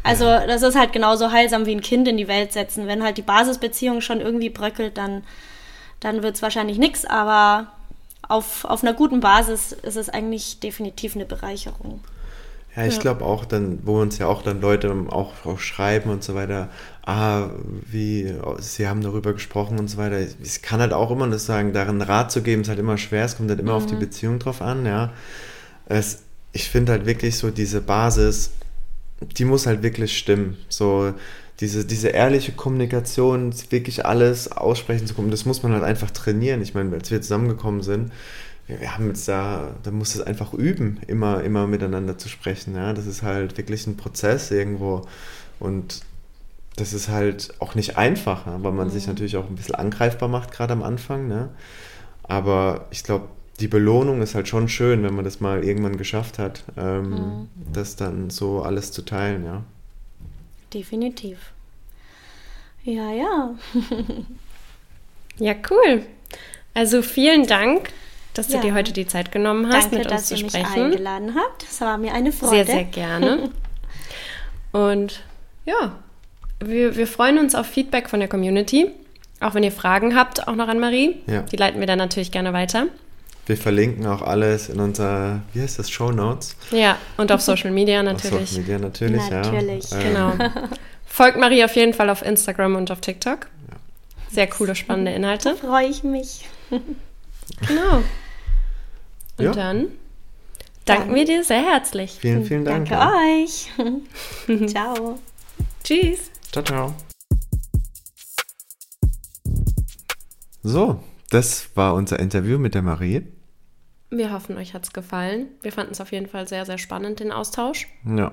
Also das ist halt genauso heilsam wie ein Kind in die Welt setzen. Wenn halt die Basisbeziehung schon irgendwie bröckelt, dann, dann wird es wahrscheinlich nichts, aber auf, auf einer guten Basis ist es eigentlich definitiv eine Bereicherung. Ja, ich glaube auch dann, wo uns ja auch dann Leute auch, auch schreiben und so weiter, ah, wie, sie haben darüber gesprochen und so weiter. Ich kann halt auch immer nur sagen, darin Rat zu geben, ist halt immer schwer, es kommt halt immer auf die Beziehung drauf an, ja. Es, ich finde halt wirklich so diese Basis, die muss halt wirklich stimmen. So diese, diese ehrliche Kommunikation, wirklich alles aussprechen zu kommen, das muss man halt einfach trainieren. Ich meine, als wir zusammengekommen sind, wir, haben jetzt da, da muss es einfach üben, immer, immer miteinander zu sprechen. Ja? Das ist halt wirklich ein Prozess irgendwo. Und das ist halt auch nicht einfach, ja? weil man sich natürlich auch ein bisschen angreifbar macht, gerade am Anfang. Ne? Aber ich glaube, die Belohnung ist halt schon schön, wenn man das mal irgendwann geschafft hat, ähm, das dann so alles zu teilen, ja. Definitiv. Ja, ja. Ja, cool. Also vielen Dank, dass du Ja. dir heute die Zeit genommen hast, Danke, mit uns dass zu ihr mich sprechen. eingeladen habt. Es war mir eine Freude. Sehr, sehr gerne. Und ja, wir, wir freuen uns auf Feedback von der Community. Auch wenn ihr Fragen habt, auch noch an Marie. Ja. Die leiten wir dann natürlich gerne weiter. Wir verlinken auch alles in unserer, wie heißt das, Show Notes? Ja, und auf Social Media Auf natürlich. Social Media natürlich, Natürlich. ja. Ähm, Genau. Folgt Marie auf jeden Fall auf Instagram und auf TikTok. Sehr coole, spannende Inhalte. Freue ich mich. Genau. Und Ja. dann danken wir dir sehr herzlich. Vielen, vielen Dank. Danke ja. euch. Ciao. Tschüss. Ciao, ciao. So, das war unser Interview mit der Marie. Wir hoffen, euch hat's gefallen. Wir fanden es auf jeden Fall sehr, sehr spannend, den Austausch. Ja,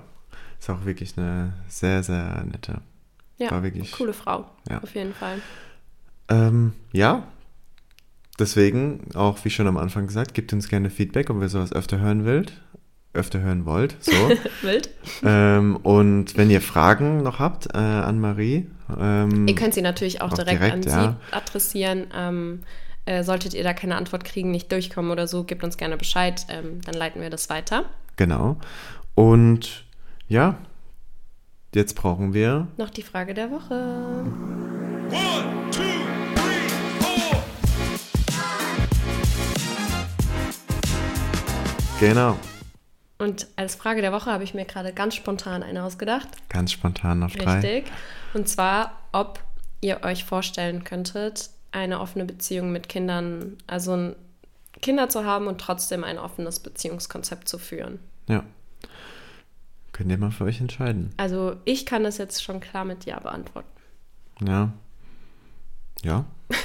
ist auch wirklich eine sehr, sehr nette. Ja, War wirklich- coole Frau. Ja. Auf jeden Fall. Ähm, ja, deswegen, auch wie schon am Anfang gesagt, gebt uns gerne Feedback, ob ihr sowas öfter hören wollt. Öfter hören wollt, so. Wild. ähm, und wenn ihr Fragen noch habt äh, an Marie, ähm, Ihr könnt sie natürlich auch, Auch direkt, direkt, an ja. sie adressieren. Äh, solltet ihr da keine Antwort kriegen, nicht durchkommen oder so, gebt uns gerne Bescheid, ähm, dann leiten wir das weiter. Genau. Und ja, jetzt brauchen wir noch die Frage der Woche. One, two, three, four. Genau. Und als Frage der Woche habe ich mir gerade ganz spontan eine ausgedacht. Ganz spontan auf drei. Richtig. Und zwar, ob ihr euch vorstellen könntet, eine offene Beziehung mit Kindern, also Kinder zu haben und trotzdem ein offenes Beziehungskonzept zu führen. Ja. Könnt ihr mal für euch entscheiden. Also ich kann das jetzt schon klar mit Ja beantworten. Ja. Ja.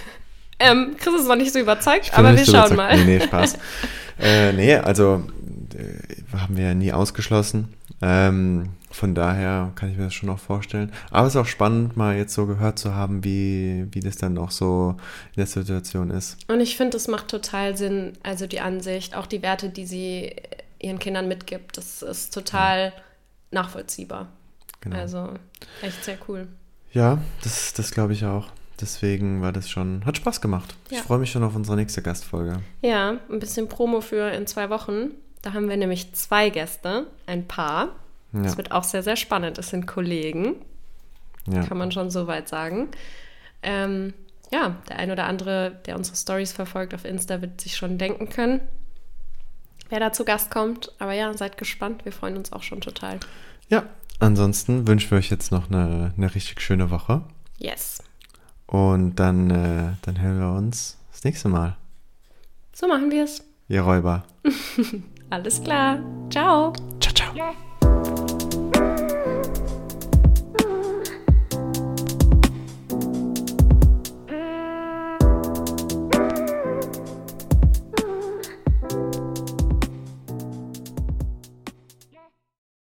ähm, Chris ist noch nicht so überzeugt, aber wir schauen überzeugt. mal. Nee, nee, Spaß. äh, nee, also äh, haben wir ja nie ausgeschlossen. Ähm, von daher kann ich mir das schon noch vorstellen. Aber es ist auch spannend, mal jetzt so gehört zu haben, wie, wie das dann auch so in der Situation ist. Und ich finde, es macht total Sinn, also die Ansicht, auch die Werte, die sie ihren Kindern mitgibt, das ist total ja. nachvollziehbar. Genau. Also echt sehr cool. Ja, das, das glaube ich auch. Deswegen war das schon, hat Spaß gemacht. Ja. Ich freue mich schon auf unsere nächste Gastfolge. Ja, ein bisschen Promo für in zwei Wochen. Da haben wir nämlich zwei Gäste, ein Paar. Ja. Das wird auch sehr, sehr spannend. Das sind Kollegen, ja. kann man schon so weit sagen. Ähm, ja, der ein oder andere, der unsere Stories verfolgt auf Insta, wird sich schon denken können, wer da zu Gast kommt. Aber ja, seid gespannt. Wir freuen uns auch schon total. Ja, ansonsten wünschen wir euch jetzt noch eine, eine richtig schöne Woche. Yes. Und dann, äh, dann hören wir uns das nächste Mal. So machen wir es. Ihr Räuber. Alles klar. Ciao. Ciao, ciao.